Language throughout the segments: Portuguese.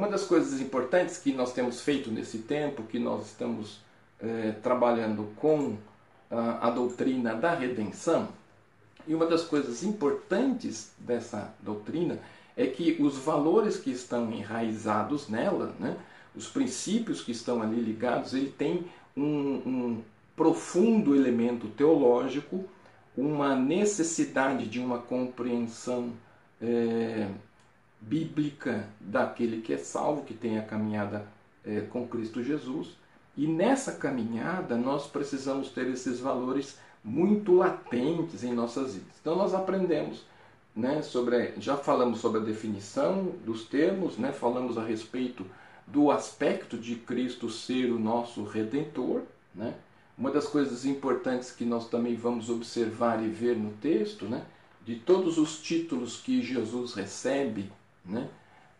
uma das coisas importantes que nós temos feito nesse tempo, que nós estamos é, trabalhando com a, a doutrina da redenção, e uma das coisas importantes dessa doutrina é que os valores que estão enraizados nela, né, os princípios que estão ali ligados, ele tem um, um profundo elemento teológico, uma necessidade de uma compreensão é, bíblica daquele que é salvo, que tem a caminhada é, com Cristo Jesus. E nessa caminhada nós precisamos ter esses valores muito latentes em nossas vidas. Então nós aprendemos, né, sobre, já falamos sobre a definição dos termos, né, falamos a respeito do aspecto de Cristo ser o nosso redentor, né? Uma das coisas importantes que nós também vamos observar e ver no texto, né, de todos os títulos que Jesus recebe, né,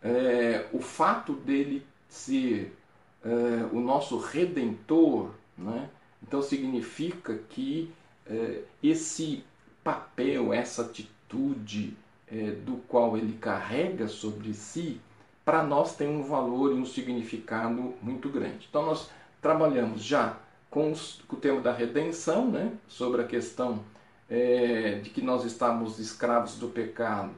é, o fato dele ser é, o nosso redentor, né, então significa que é, esse papel, essa atitude é, do qual ele carrega sobre si, para nós tem um valor e um significado muito grande. Então nós trabalhamos já com, os, com o tema da redenção, né, sobre a questão é, de que nós estamos escravos do pecado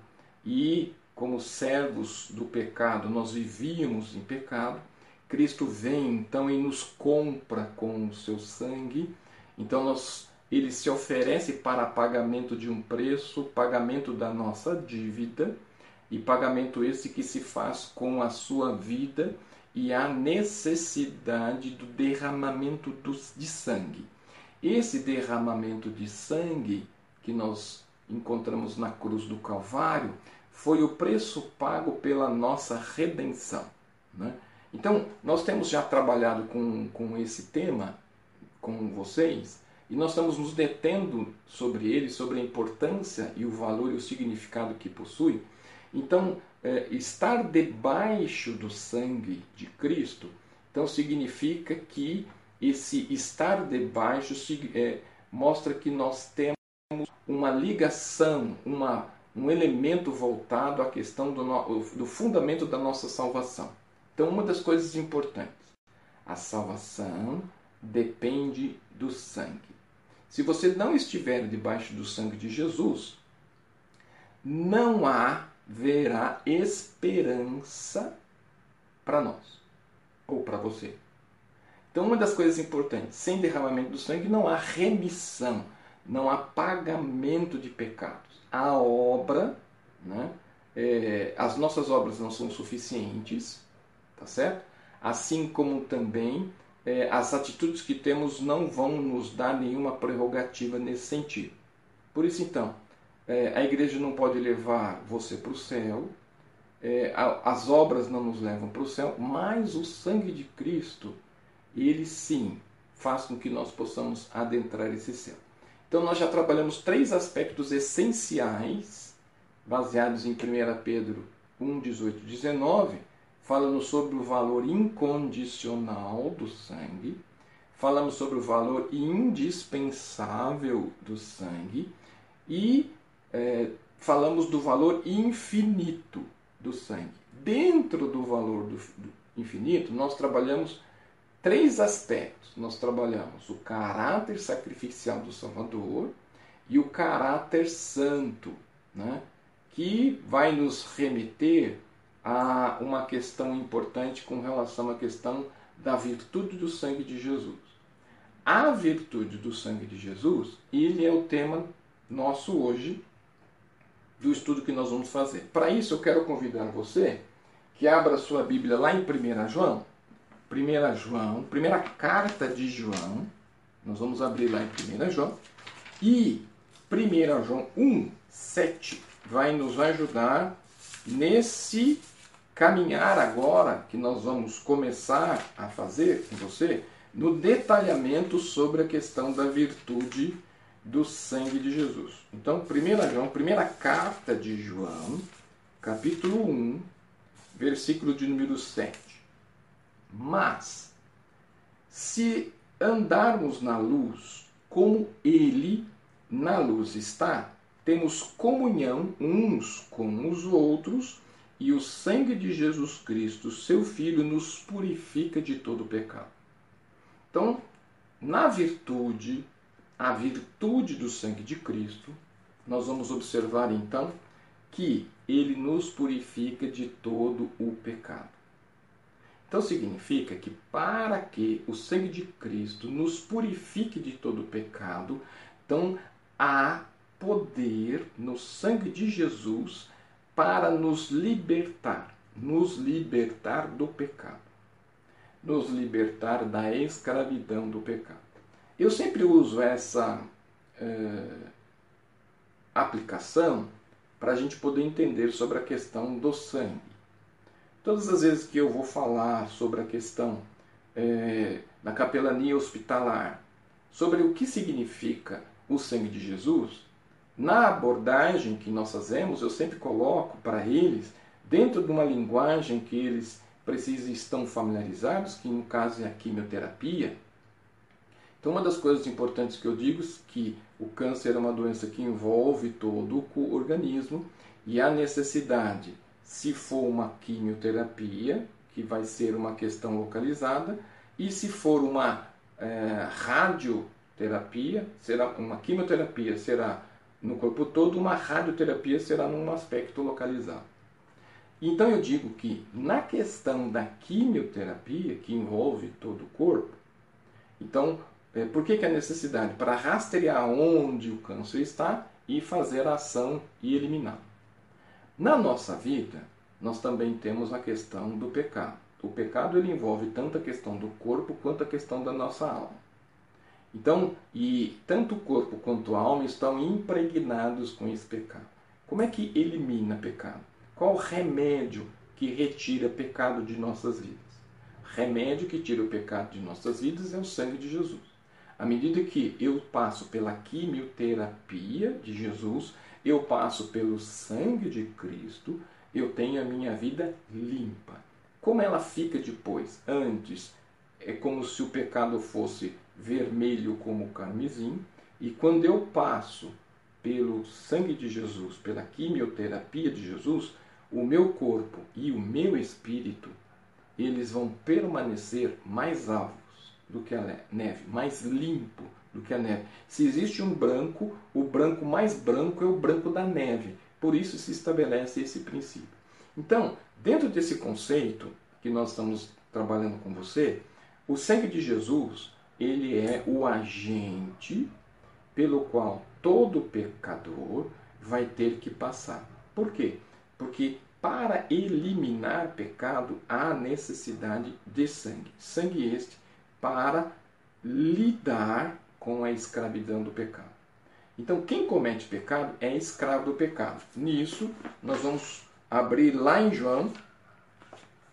e como servos do pecado nós vivíamos em pecado. Cristo vem então e nos compra com o seu sangue. Então nós ele se oferece para pagamento de um preço, pagamento da nossa dívida, e pagamento esse que se faz com a sua vida e a necessidade do derramamento de sangue. Esse derramamento de sangue que nós encontramos na cruz do Calvário foi o preço pago pela nossa redenção. Né? Então, nós temos já trabalhado com, com esse tema com vocês e nós estamos nos detendo sobre ele, sobre a importância e o valor e o significado que possui. Então, é, estar debaixo do sangue de Cristo, então significa que esse estar debaixo é, mostra que nós temos uma ligação, uma, um elemento voltado à questão do, do fundamento da nossa salvação. Então, uma das coisas importantes, a salvação depende do sangue. Se você não estiver debaixo do sangue de Jesus, não haverá esperança para nós ou para você. Então, uma das coisas importantes, sem derramamento do sangue não há remissão, não há pagamento de pecados. A obra, né, é, as nossas obras não são suficientes, tá certo? Assim como também é, as atitudes que temos não vão nos dar nenhuma prerrogativa nesse sentido. Por isso, então, é, a igreja não pode levar você para o céu, é, as obras não nos levam para o céu, mas o sangue de Cristo, ele sim faz com que nós possamos adentrar esse céu. Então, nós já trabalhamos três aspectos essenciais, baseados em 1 Pedro 1, 18 e 19 falando sobre o valor incondicional do sangue, falamos sobre o valor indispensável do sangue e é, falamos do valor infinito do sangue. Dentro do valor do, do infinito, nós trabalhamos três aspectos. Nós trabalhamos o caráter sacrificial do Salvador e o caráter santo, né? que vai nos remeter há uma questão importante com relação à questão da virtude do sangue de Jesus. A virtude do sangue de Jesus, ele é o tema nosso hoje do estudo que nós vamos fazer. Para isso, eu quero convidar você que abra sua Bíblia lá em 1 João. 1 João, primeira carta de João. Nós vamos abrir lá em 1 João. E 1 João 1, 7 vai nos ajudar nesse caminhar agora, que nós vamos começar a fazer com você, no detalhamento sobre a questão da virtude do sangue de Jesus. Então, 1 João, primeira carta de João, capítulo 1, versículo de número 7. Mas, se andarmos na luz, como ele na luz está, temos comunhão uns com os outros, e o sangue de Jesus Cristo, seu Filho, nos purifica de todo pecado. Então, na virtude, a virtude do sangue de Cristo, nós vamos observar então que ele nos purifica de todo o pecado. Então significa que para que o sangue de Cristo nos purifique de todo pecado, então há poder no sangue de Jesus para nos libertar, nos libertar do pecado, nos libertar da escravidão do pecado. Eu sempre uso essa é, aplicação para a gente poder entender sobre a questão do sangue. Todas as vezes que eu vou falar sobre a questão é, da capelania hospitalar, sobre o que significa o sangue de Jesus, na abordagem que nós fazemos, eu sempre coloco para eles, dentro de uma linguagem que eles precisam estão familiarizados, que no caso é a quimioterapia. Então, uma das coisas importantes que eu digo é que o câncer é uma doença que envolve todo o organismo e a necessidade, se for uma quimioterapia, que vai ser uma questão localizada, e se for uma é, radioterapia, será uma quimioterapia, será no corpo todo, uma radioterapia será num aspecto localizado. Então eu digo que na questão da quimioterapia, que envolve todo o corpo, então é, por que, que a necessidade? Para rastrear onde o câncer está e fazer a ação e eliminá-lo. Na nossa vida, nós também temos a questão do pecado. O pecado ele envolve tanto a questão do corpo quanto a questão da nossa alma. Então, e tanto o corpo quanto a alma estão impregnados com esse pecado. Como é que elimina pecado? Qual o remédio que retira pecado de nossas vidas? Remédio que tira o pecado de nossas vidas é o sangue de Jesus. À medida que eu passo pela quimioterapia de Jesus, eu passo pelo sangue de Cristo, eu tenho a minha vida limpa. Como ela fica depois? Antes, é como se o pecado fosse vermelho como carmesim, e quando eu passo pelo sangue de Jesus, pela quimioterapia de Jesus, o meu corpo e o meu espírito, eles vão permanecer mais alvos do que a neve, mais limpo do que a neve. Se existe um branco, o branco mais branco é o branco da neve. Por isso se estabelece esse princípio. Então, dentro desse conceito que nós estamos trabalhando com você, o sangue de Jesus ele é o agente pelo qual todo pecador vai ter que passar. Por quê? Porque para eliminar pecado há necessidade de sangue. Sangue este para lidar com a escravidão do pecado. Então, quem comete pecado é escravo do pecado. Nisso, nós vamos abrir lá em João,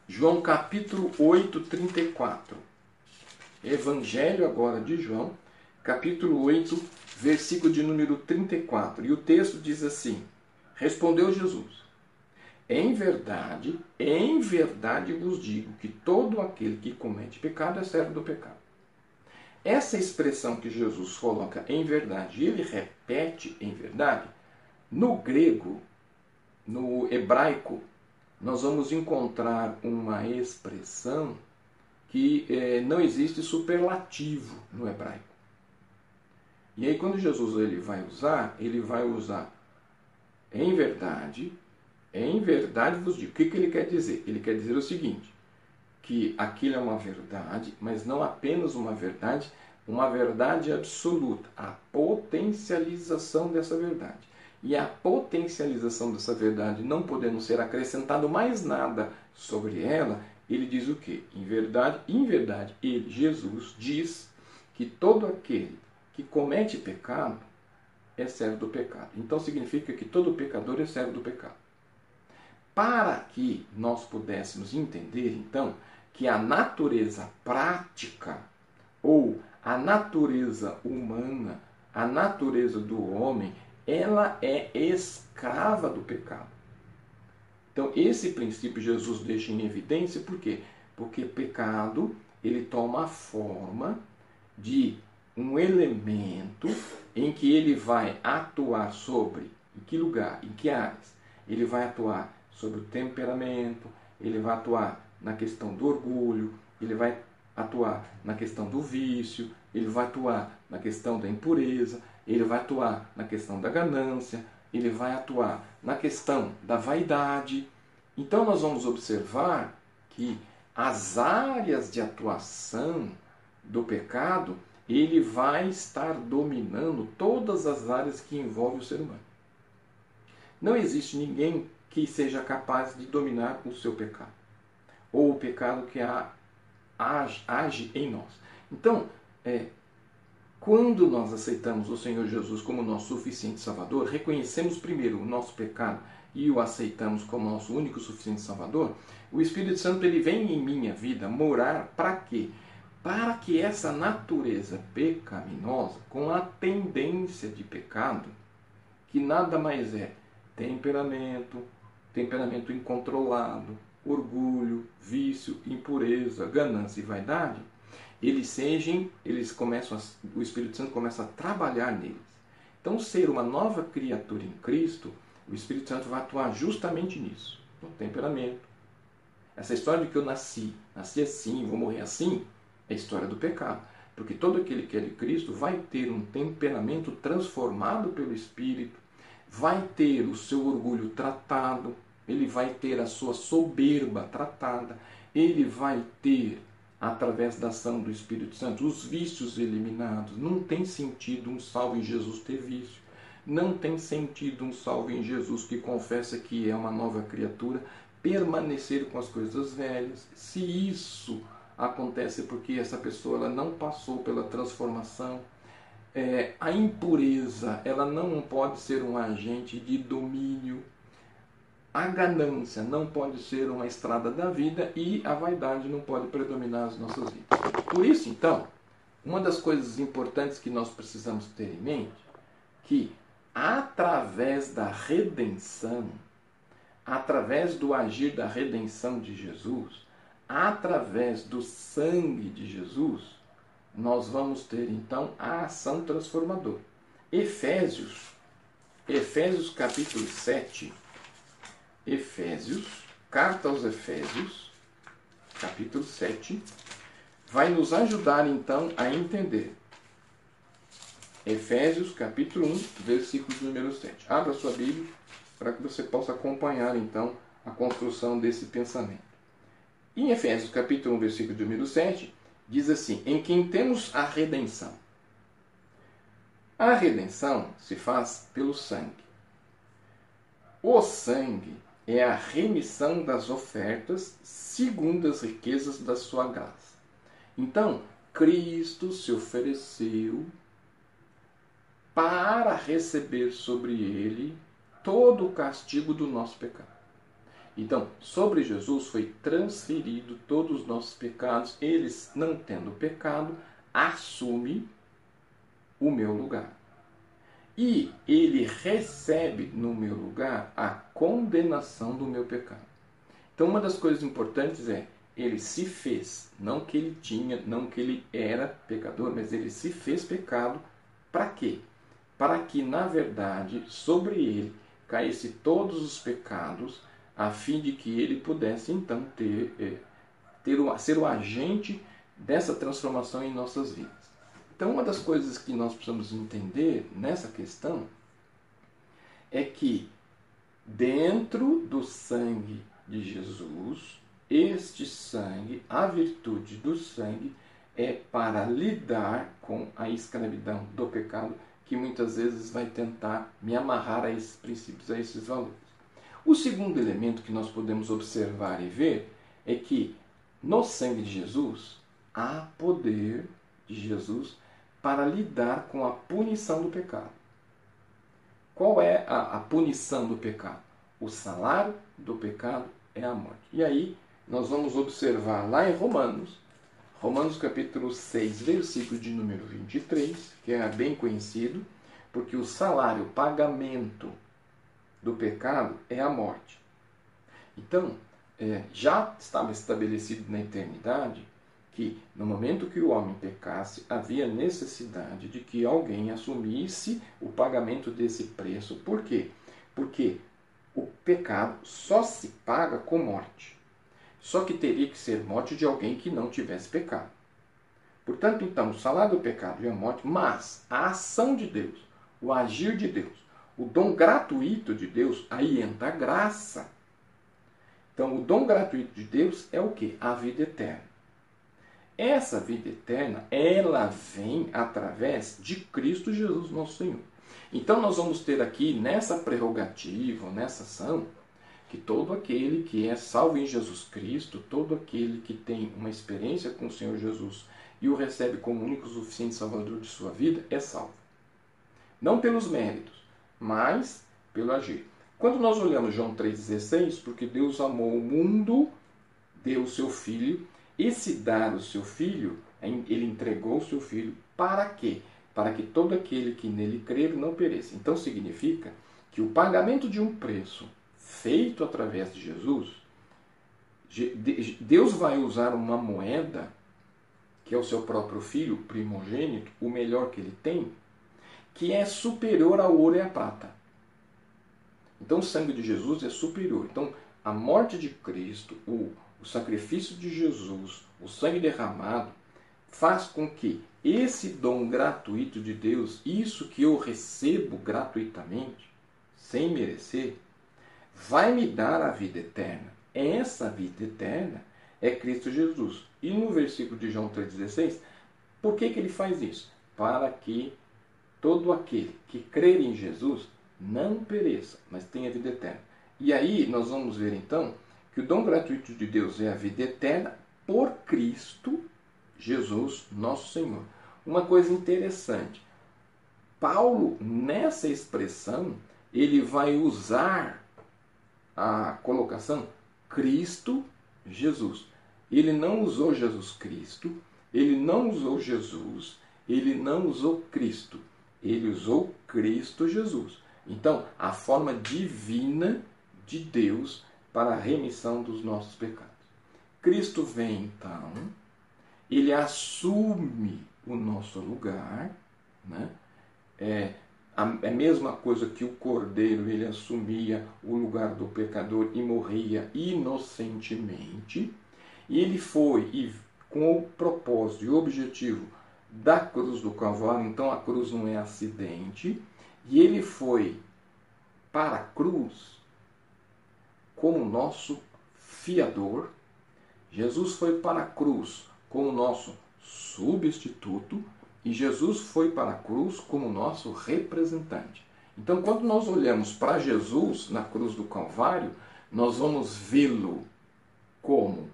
João capítulo 8, 34. Evangelho agora de João, capítulo 8, versículo de número 34. E o texto diz assim: Respondeu Jesus: Em verdade, em verdade vos digo que todo aquele que comete pecado é servo do pecado. Essa expressão que Jesus coloca em verdade, ele repete em verdade, no grego, no hebraico, nós vamos encontrar uma expressão que é, não existe superlativo no hebraico. E aí quando Jesus ele vai usar, ele vai usar em verdade, em verdade vos digo. O que, que ele quer dizer? Ele quer dizer o seguinte, que aquilo é uma verdade, mas não apenas uma verdade, uma verdade absoluta, a potencialização dessa verdade. E a potencialização dessa verdade não podendo ser acrescentado mais nada sobre ela, ele diz o que? Em verdade, em verdade, ele, Jesus, diz que todo aquele que comete pecado é servo do pecado. Então significa que todo pecador é servo do pecado. Para que nós pudéssemos entender, então, que a natureza prática ou a natureza humana, a natureza do homem, ela é escrava do pecado. Então, esse princípio Jesus deixa em evidência, por quê? Porque pecado, ele toma a forma de um elemento em que ele vai atuar sobre, em que lugar, em que áreas? Ele vai atuar sobre o temperamento, ele vai atuar na questão do orgulho, ele vai atuar na questão do vício, ele vai atuar na questão da impureza, ele vai atuar na questão da ganância, ele vai atuar na questão da vaidade. Então nós vamos observar que as áreas de atuação do pecado, ele vai estar dominando todas as áreas que envolvem o ser humano. Não existe ninguém que seja capaz de dominar o seu pecado, ou o pecado que age, age em nós. Então, é, quando nós aceitamos o Senhor Jesus como nosso suficiente Salvador, reconhecemos primeiro o nosso pecado e o aceitamos como nosso único suficiente Salvador, o Espírito Santo ele vem em minha vida morar para quê? Para que essa natureza pecaminosa, com a tendência de pecado, que nada mais é temperamento, temperamento incontrolado, orgulho, vício, impureza, ganância e vaidade, eles sejam, eles começam, a, o Espírito Santo começa a trabalhar neles. Então, ser uma nova criatura em Cristo, o Espírito Santo vai atuar justamente nisso, no temperamento. Essa história de que eu nasci, nasci assim, vou morrer assim, é história do pecado. Porque todo aquele que é de Cristo vai ter um temperamento transformado pelo Espírito, vai ter o seu orgulho tratado, ele vai ter a sua soberba tratada, ele vai ter através da ação do Espírito Santo, os vícios eliminados. Não tem sentido um salvo em Jesus ter vício. Não tem sentido um salvo em Jesus que confessa que é uma nova criatura permanecer com as coisas velhas. Se isso acontece porque essa pessoa ela não passou pela transformação, é, a impureza ela não pode ser um agente de domínio a ganância não pode ser uma estrada da vida e a vaidade não pode predominar as nossas vidas. Por isso, então, uma das coisas importantes que nós precisamos ter em mente que através da redenção, através do agir da redenção de Jesus, através do sangue de Jesus, nós vamos ter então a ação transformadora. Efésios, Efésios capítulo 7, Efésios, carta aos Efésios, capítulo 7, vai nos ajudar então a entender. Efésios, capítulo 1, versículo número 7. Abra sua Bíblia para que você possa acompanhar então a construção desse pensamento. Em Efésios, capítulo 1, versículo número 7, diz assim: Em quem temos a redenção. A redenção se faz pelo sangue. O sangue é a remissão das ofertas segundo as riquezas da sua graça. Então, Cristo se ofereceu para receber sobre ele todo o castigo do nosso pecado. Então, sobre Jesus foi transferido todos os nossos pecados, eles, não tendo pecado, assume o meu lugar. E ele recebe no meu lugar a condenação do meu pecado. Então, uma das coisas importantes é ele se fez, não que ele tinha, não que ele era pecador, mas ele se fez pecado para quê? Para que, na verdade, sobre ele caísse todos os pecados, a fim de que ele pudesse então ter, é, ter ser o agente dessa transformação em nossas vidas. Então, uma das coisas que nós precisamos entender nessa questão é que dentro do sangue de Jesus, este sangue, a virtude do sangue, é para lidar com a escravidão do pecado, que muitas vezes vai tentar me amarrar a esses princípios, a esses valores. O segundo elemento que nós podemos observar e ver é que no sangue de Jesus há poder de Jesus para lidar com a punição do pecado. Qual é a, a punição do pecado? O salário do pecado é a morte. E aí nós vamos observar lá em Romanos, Romanos capítulo 6, versículo de número 23, que é bem conhecido, porque o salário, o pagamento do pecado é a morte. Então, é, já estava estabelecido na eternidade que no momento que o homem pecasse, havia necessidade de que alguém assumisse o pagamento desse preço. Por quê? Porque o pecado só se paga com morte. Só que teria que ser morte de alguém que não tivesse pecado. Portanto, então, o salário do pecado é a morte, mas a ação de Deus, o agir de Deus, o dom gratuito de Deus, aí entra a graça. Então, o dom gratuito de Deus é o que? A vida eterna. Essa vida eterna, ela vem através de Cristo Jesus, nosso Senhor. Então, nós vamos ter aqui nessa prerrogativa, nessa ação, que todo aquele que é salvo em Jesus Cristo, todo aquele que tem uma experiência com o Senhor Jesus e o recebe como único suficiente salvador de sua vida, é salvo. Não pelos méritos, mas pelo agir. Quando nós olhamos João 3,16, porque Deus amou o mundo, deu o seu filho, esse dar o seu filho, ele entregou o seu filho para quê? Para que todo aquele que nele crer não pereça. Então significa que o pagamento de um preço feito através de Jesus, Deus vai usar uma moeda, que é o seu próprio filho primogênito, o melhor que ele tem, que é superior ao ouro e à prata. Então o sangue de Jesus é superior. Então a morte de Cristo, o, o sacrifício de Jesus, o sangue derramado, faz com que esse dom gratuito de Deus, isso que eu recebo gratuitamente, sem merecer, vai me dar a vida eterna. Essa vida eterna é Cristo Jesus. E no versículo de João 3,16, por que, que ele faz isso? Para que todo aquele que crer em Jesus não pereça, mas tenha vida eterna. E aí nós vamos ver então que o dom gratuito de Deus é a vida eterna por Cristo Jesus, nosso Senhor. Uma coisa interessante. Paulo, nessa expressão, ele vai usar a colocação Cristo Jesus. Ele não usou Jesus Cristo, ele não usou Jesus, ele não usou Cristo, ele usou Cristo Jesus. Então, a forma divina de Deus para a remissão dos nossos pecados. Cristo vem então, ele assume o nosso lugar, né? É, a, a mesma coisa que o cordeiro ele assumia o lugar do pecador e morria inocentemente. E ele foi e com o propósito e o objetivo da cruz do Calvário, então a cruz não é acidente, e ele foi para a cruz como nosso fiador. Jesus foi para a cruz como nosso substituto e Jesus foi para a cruz como nosso representante. Então, quando nós olhamos para Jesus na cruz do Calvário, nós vamos vê-lo como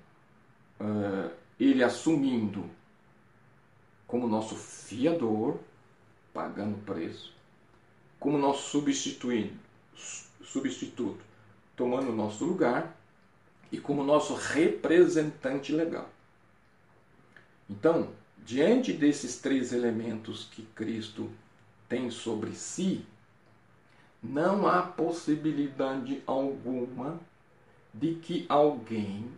uh, ele assumindo como nosso fiador, pagando preço, como nosso substituto, tomando o nosso lugar, e como nosso representante legal. Então, diante desses três elementos que Cristo tem sobre si, não há possibilidade alguma de que alguém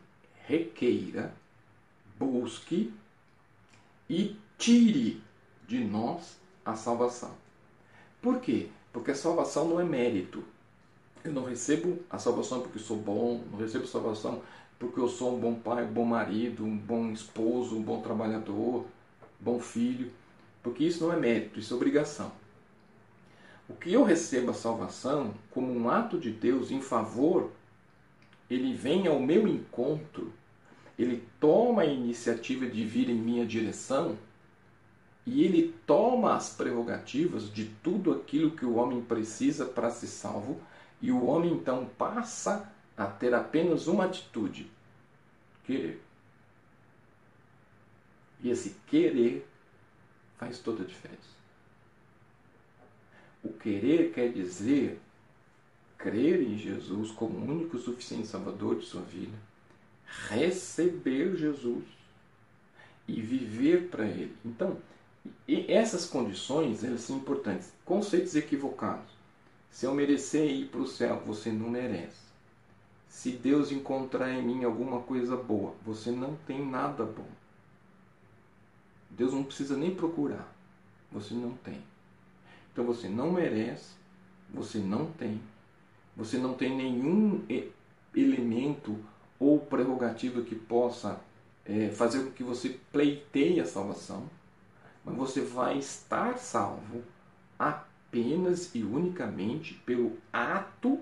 requeira, busque e tire de nós a salvação. Por quê? Porque a salvação não é mérito. Eu não recebo a salvação porque sou bom, não recebo salvação porque eu sou um bom pai, um bom marido, um bom esposo, um bom trabalhador, bom filho, porque isso não é mérito, isso é obrigação. O que eu recebo a salvação como um ato de Deus em favor, ele vem ao meu encontro, ele toma a iniciativa de vir em minha direção e ele toma as prerrogativas de tudo aquilo que o homem precisa para ser salvo, e o homem então passa a ter apenas uma atitude: querer. E esse querer faz toda a diferença. O querer quer dizer crer em Jesus como único e suficiente Salvador de sua vida, receber Jesus e viver para Ele. Então, essas condições elas são importantes. Conceitos equivocados. Se eu merecer ir para o céu, você não merece. Se Deus encontrar em mim alguma coisa boa, você não tem nada bom. Deus não precisa nem procurar. Você não tem. Então você não merece, você não tem. você não tem nenhum elemento ou prerrogativa que possa é, fazer com que você pleiteie a salvação, mas você vai estar salvo apenas e unicamente pelo ato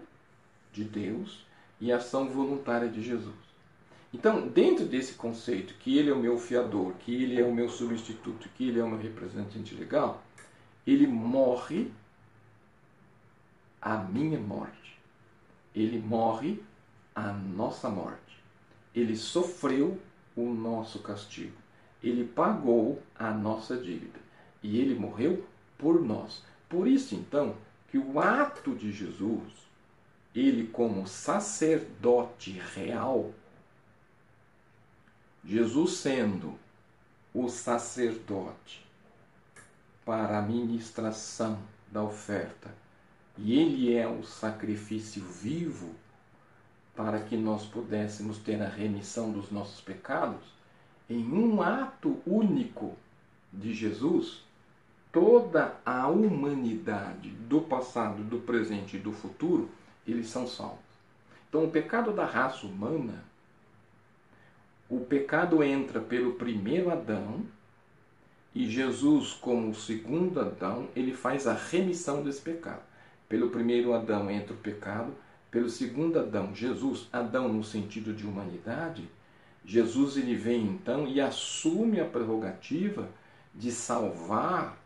de Deus e ação voluntária de Jesus. Então, dentro desse conceito que ele é o meu fiador, que ele é o meu substituto, que ele é o meu representante legal, ele morre a minha morte. Ele morre a nossa morte. Ele sofreu o nosso castigo. Ele pagou a nossa dívida. E ele morreu por nós. Por isso, então, que o ato de Jesus, ele como sacerdote real, Jesus sendo o sacerdote para a ministração da oferta, e ele é o sacrifício vivo para que nós pudéssemos ter a remissão dos nossos pecados, em um ato único de Jesus, toda a humanidade do passado, do presente e do futuro, eles são salvos. Então, o pecado da raça humana o pecado entra pelo primeiro Adão e Jesus, como o segundo Adão, ele faz a remissão desse pecado. Pelo primeiro Adão entra o pecado, pelo segundo Adão, Jesus, Adão no sentido de humanidade, Jesus ele vem então e assume a prerrogativa de salvar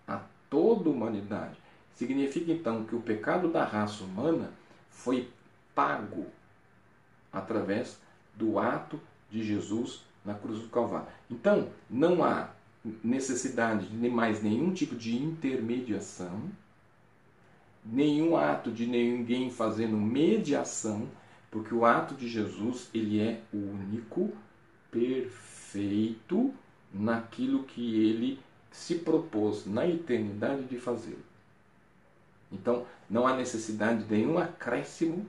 toda a humanidade. Significa então que o pecado da raça humana foi pago através do ato de Jesus na cruz do Calvário. Então, não há necessidade de mais nenhum tipo de intermediação, nenhum ato de ninguém fazendo mediação, porque o ato de Jesus ele é único, perfeito naquilo que ele se propôs na eternidade de fazer. Então, não há necessidade de nenhum acréscimo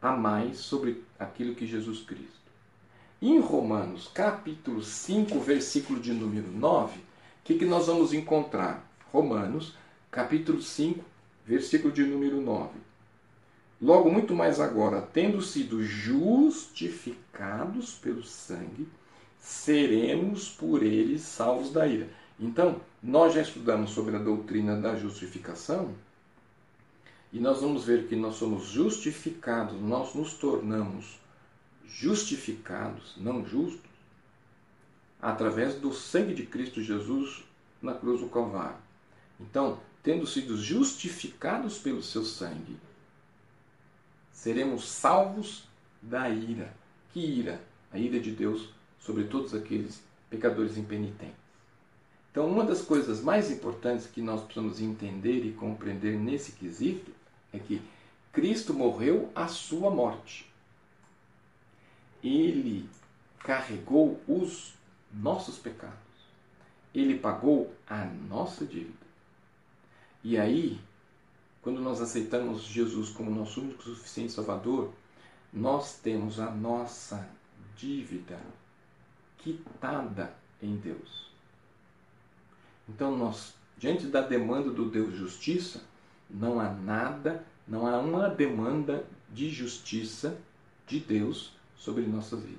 a mais sobre aquilo que Jesus Cristo. Em Romanos, capítulo 5, versículo de número 9, o que, que nós vamos encontrar? Romanos, capítulo 5, versículo de número 9. Logo, muito mais agora, tendo sido justificados pelo sangue, seremos por ele salvos da ira. Então, nós já estudamos sobre a doutrina da justificação e nós vamos ver que nós somos justificados, nós nos tornamos justificados, não justos, através do sangue de Cristo Jesus na cruz do Calvário. Então, tendo sido justificados pelo seu sangue, seremos salvos da ira. Que ira? A ira de Deus sobre todos aqueles pecadores impenitentes. Então, uma das coisas mais importantes que nós precisamos entender e compreender nesse quesito é que Cristo morreu a sua morte ele carregou os nossos pecados. Ele pagou a nossa dívida. E aí, quando nós aceitamos Jesus como nosso único suficiente Salvador, nós temos a nossa dívida quitada em Deus. Então, nós, diante da demanda do Deus justiça, não há nada, não há uma demanda de justiça de Deus sobre nossas vidas.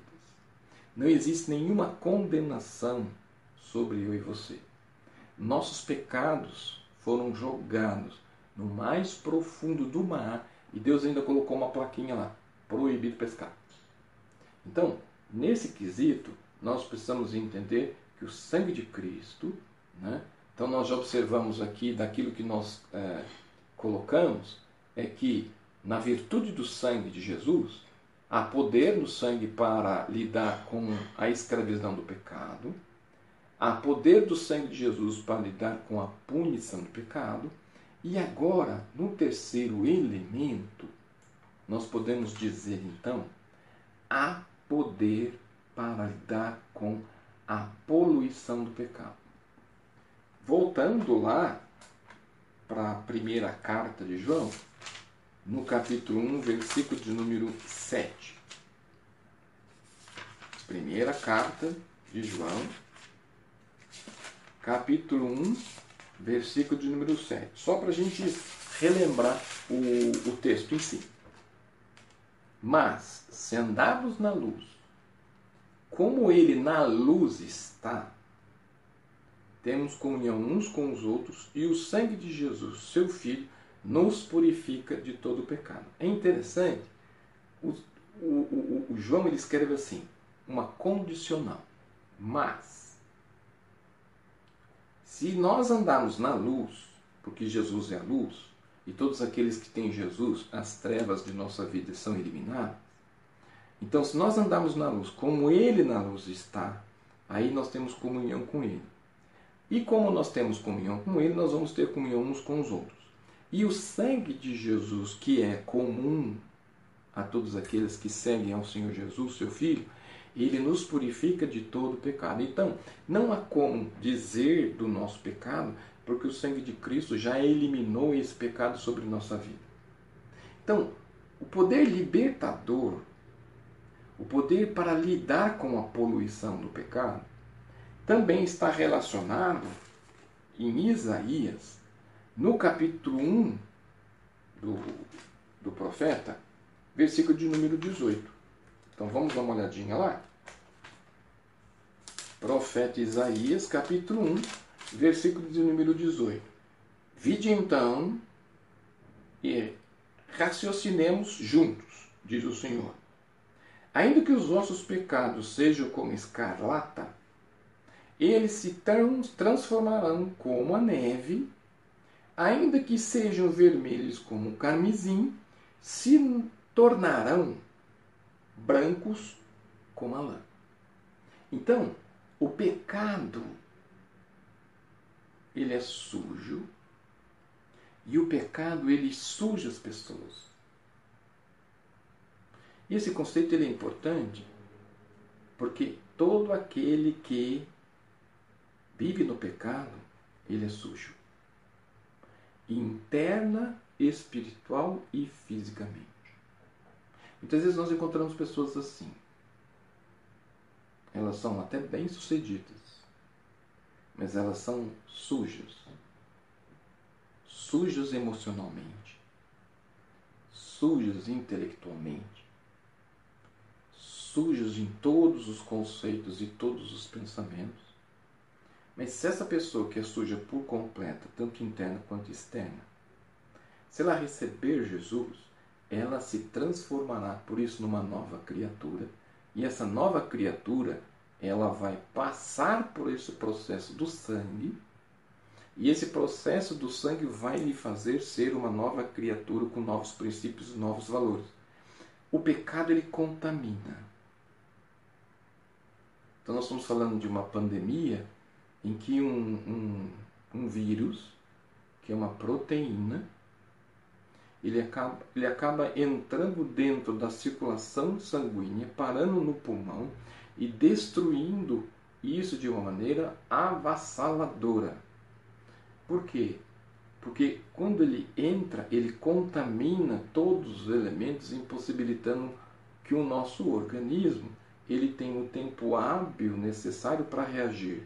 Não existe nenhuma condenação sobre eu e você. Nossos pecados foram jogados no mais profundo do mar e Deus ainda colocou uma plaquinha lá: proibido pescar. Então, nesse quesito, nós precisamos entender que o sangue de Cristo, né? então nós observamos aqui daquilo que nós é, colocamos, é que na virtude do sangue de Jesus, Há poder no sangue para lidar com a escravidão do pecado. Há poder do sangue de Jesus para lidar com a punição do pecado. E agora, no terceiro elemento, nós podemos dizer então, há poder para lidar com a poluição do pecado. Voltando lá para a primeira carta de João, no capítulo 1, versículo de número 7. Primeira carta de João, capítulo 1, versículo de número 7. Só para a gente relembrar o, o texto em si. Mas, se andarmos na luz, como ele na luz está, temos comunhão uns com os outros e o sangue de Jesus, seu Filho, nos purifica de todo pecado. É interessante, o, o, o, o João ele escreve assim, uma condicional. Mas, se nós andarmos na luz, porque Jesus é a luz, e todos aqueles que têm Jesus, as trevas de nossa vida são eliminadas, então se nós andarmos na luz como Ele na luz está, aí nós temos comunhão com Ele. E como nós temos comunhão com Ele, nós vamos ter comunhão uns com os outros. E o sangue de Jesus, que é comum a todos aqueles que seguem ao Senhor Jesus, seu Filho, ele nos purifica de todo pecado. Então, não há como dizer do nosso pecado, porque o sangue de Cristo já eliminou esse pecado sobre nossa vida. Então, o poder libertador, o poder para lidar com a poluição do pecado, também está relacionado em Isaías, no capítulo 1 do, do profeta, versículo de número 18. Então vamos dar uma olhadinha lá. Profeta Isaías, capítulo 1, versículo de número 18. Vide então e raciocinemos juntos, diz o Senhor. Ainda que os vossos pecados sejam como escarlata, eles se transformarão como a neve, ainda que sejam vermelhos como o carmesim, se tornarão brancos como a lã. Então, o pecado ele é sujo e o pecado ele suja as pessoas. E esse conceito ele é importante porque todo aquele que vive no pecado, ele é sujo. Interna, espiritual e fisicamente. Muitas vezes nós encontramos pessoas assim. Elas são até bem-sucedidas, mas elas são sujas. Sujas emocionalmente, sujas intelectualmente, sujas em todos os conceitos e todos os pensamentos. Mas se essa pessoa que é suja por completo, tanto interna quanto externa, se ela receber Jesus, ela se transformará por isso numa nova criatura. E essa nova criatura, ela vai passar por esse processo do sangue, e esse processo do sangue vai lhe fazer ser uma nova criatura com novos princípios novos valores. O pecado ele contamina. Então nós estamos falando de uma pandemia em que um, um, um vírus, que é uma proteína, ele acaba, ele acaba entrando dentro da circulação sanguínea, parando no pulmão e destruindo isso de uma maneira avassaladora. Por quê? Porque quando ele entra, ele contamina todos os elementos, impossibilitando que o nosso organismo ele tenha o tempo hábil necessário para reagir.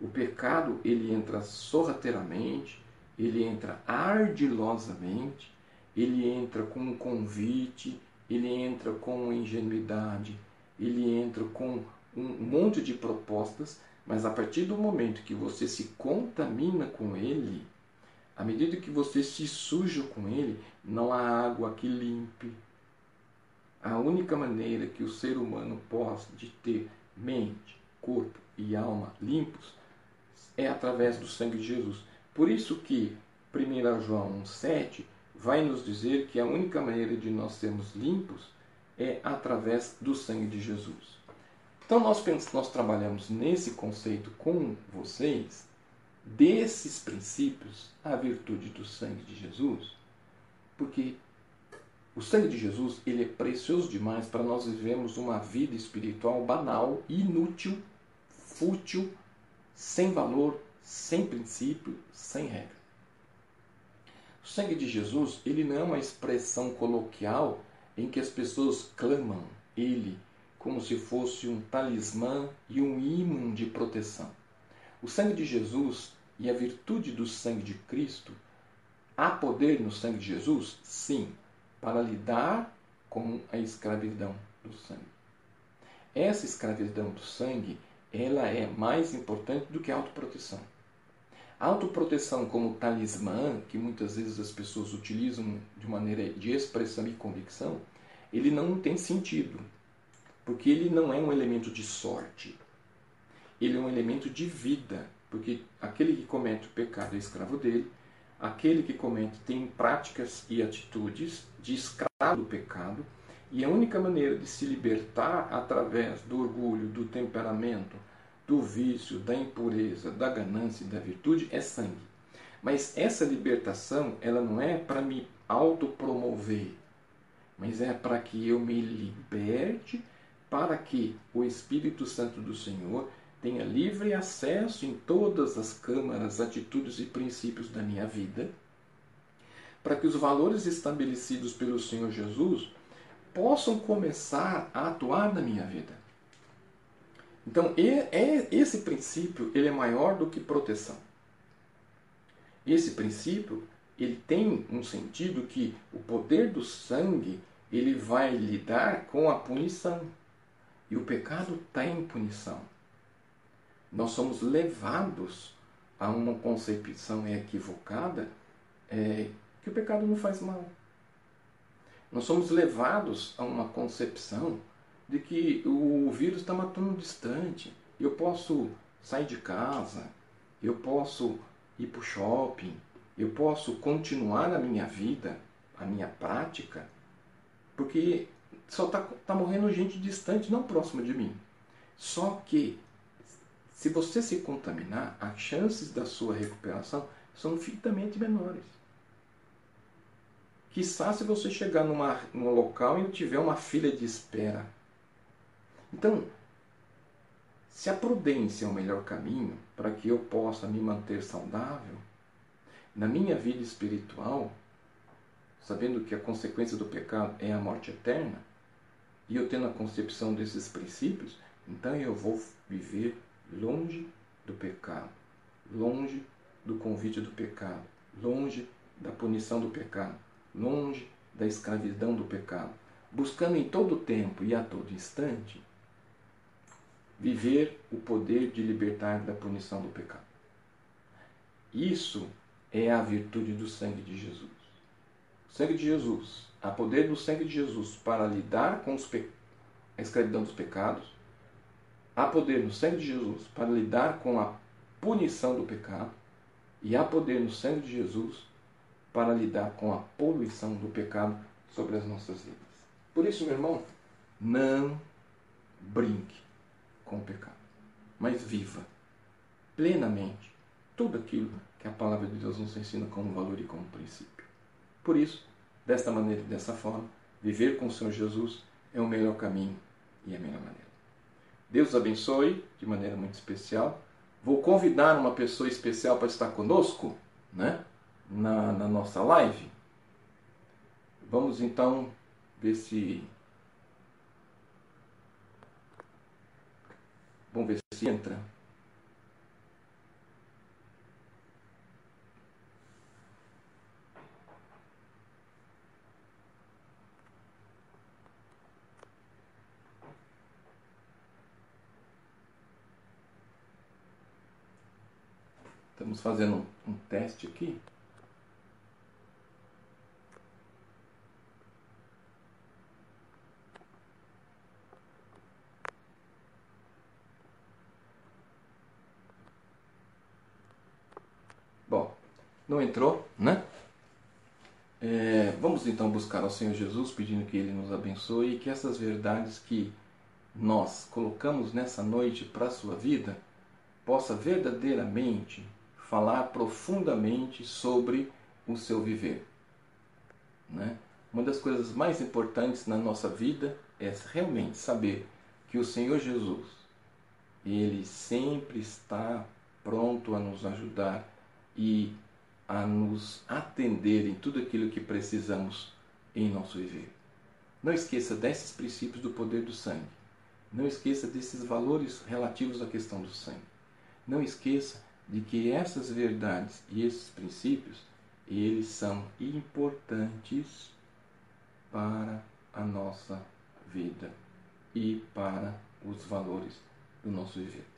O pecado ele entra sorrateiramente, ele entra ardilosamente, ele entra com um convite, ele entra com ingenuidade, ele entra com um monte de propostas, mas a partir do momento que você se contamina com ele, à medida que você se suja com ele, não há água que limpe. A única maneira que o ser humano pode ter mente, corpo e alma limpos é através do sangue de Jesus. Por isso que 1 João 1,7 vai nos dizer que a única maneira de nós sermos limpos é através do sangue de Jesus. Então nós, nós trabalhamos nesse conceito com vocês, desses princípios, a virtude do sangue de Jesus, porque o sangue de Jesus ele é precioso demais para nós vivermos uma vida espiritual banal, inútil, fútil, sem valor, sem princípio, sem regra. O sangue de Jesus, ele não é uma expressão coloquial em que as pessoas clamam ele como se fosse um talismã e um ímã de proteção. O sangue de Jesus e a virtude do sangue de Cristo, há poder no sangue de Jesus? Sim, para lidar com a escravidão do sangue. Essa escravidão do sangue, ela é mais importante do que a autoproteção. A autoproteção como talismã, que muitas vezes as pessoas utilizam de maneira de expressão e convicção, ele não tem sentido, porque ele não é um elemento de sorte. Ele é um elemento de vida, porque aquele que comete o pecado é escravo dele, aquele que comete tem práticas e atitudes de escravo do pecado, e a única maneira de se libertar através do orgulho, do temperamento, do vício, da impureza, da ganância e da virtude é sangue. Mas essa libertação, ela não é para me autopromover, mas é para que eu me liberte, para que o Espírito Santo do Senhor tenha livre acesso em todas as câmaras, atitudes e princípios da minha vida, para que os valores estabelecidos pelo Senhor Jesus possam começar a atuar na minha vida. Então, é, esse princípio ele é maior do que proteção. Esse princípio ele tem um sentido que o poder do sangue ele vai lidar com a punição. E o pecado tem punição. Nós somos levados a uma concepção equivocada é, que o pecado não faz mal. Nós somos levados a uma concepção de que o vírus está matando distante. Eu posso sair de casa, eu posso ir para o shopping, eu posso continuar a minha vida, a minha prática, porque só está tá morrendo gente distante, não próxima de mim. Só que, se você se contaminar, as chances da sua recuperação são infinitamente menores. Quizá se você chegar numa, num local e tiver uma fila de espera. Então, se a prudência é o melhor caminho para que eu possa me manter saudável, na minha vida espiritual, sabendo que a consequência do pecado é a morte eterna, e eu tendo a concepção desses princípios, então eu vou viver longe do pecado, longe do convite do pecado, longe da punição do pecado, longe da escravidão do pecado, buscando em todo tempo e a todo instante viver o poder de libertar da punição do pecado. Isso é a virtude do sangue de Jesus. O sangue de Jesus, há poder do sangue de Jesus para lidar com pe... a escravidão dos pecados, há poder no sangue de Jesus para lidar com a punição do pecado, e há poder no sangue de Jesus para lidar com a poluição do pecado sobre as nossas vidas. Por isso, meu irmão, não brinque com o pecado, mas viva plenamente tudo aquilo que a palavra de Deus nos ensina como valor e como princípio. Por isso, desta maneira e dessa forma, viver com o Senhor Jesus é o melhor caminho e a melhor maneira. Deus abençoe de maneira muito especial. Vou convidar uma pessoa especial para estar conosco né, na, na nossa live. Vamos então ver se Vamos ver se entra. Estamos fazendo um teste aqui. Não entrou, né? É, vamos então buscar ao Senhor Jesus, pedindo que Ele nos abençoe e que essas verdades que nós colocamos nessa noite para a sua vida possa verdadeiramente falar profundamente sobre o seu viver. Né? Uma das coisas mais importantes na nossa vida é realmente saber que o Senhor Jesus, Ele sempre está pronto a nos ajudar e a nos atender em tudo aquilo que precisamos em nosso viver. Não esqueça desses princípios do poder do sangue. Não esqueça desses valores relativos à questão do sangue. Não esqueça de que essas verdades e esses princípios, eles são importantes para a nossa vida e para os valores do nosso viver.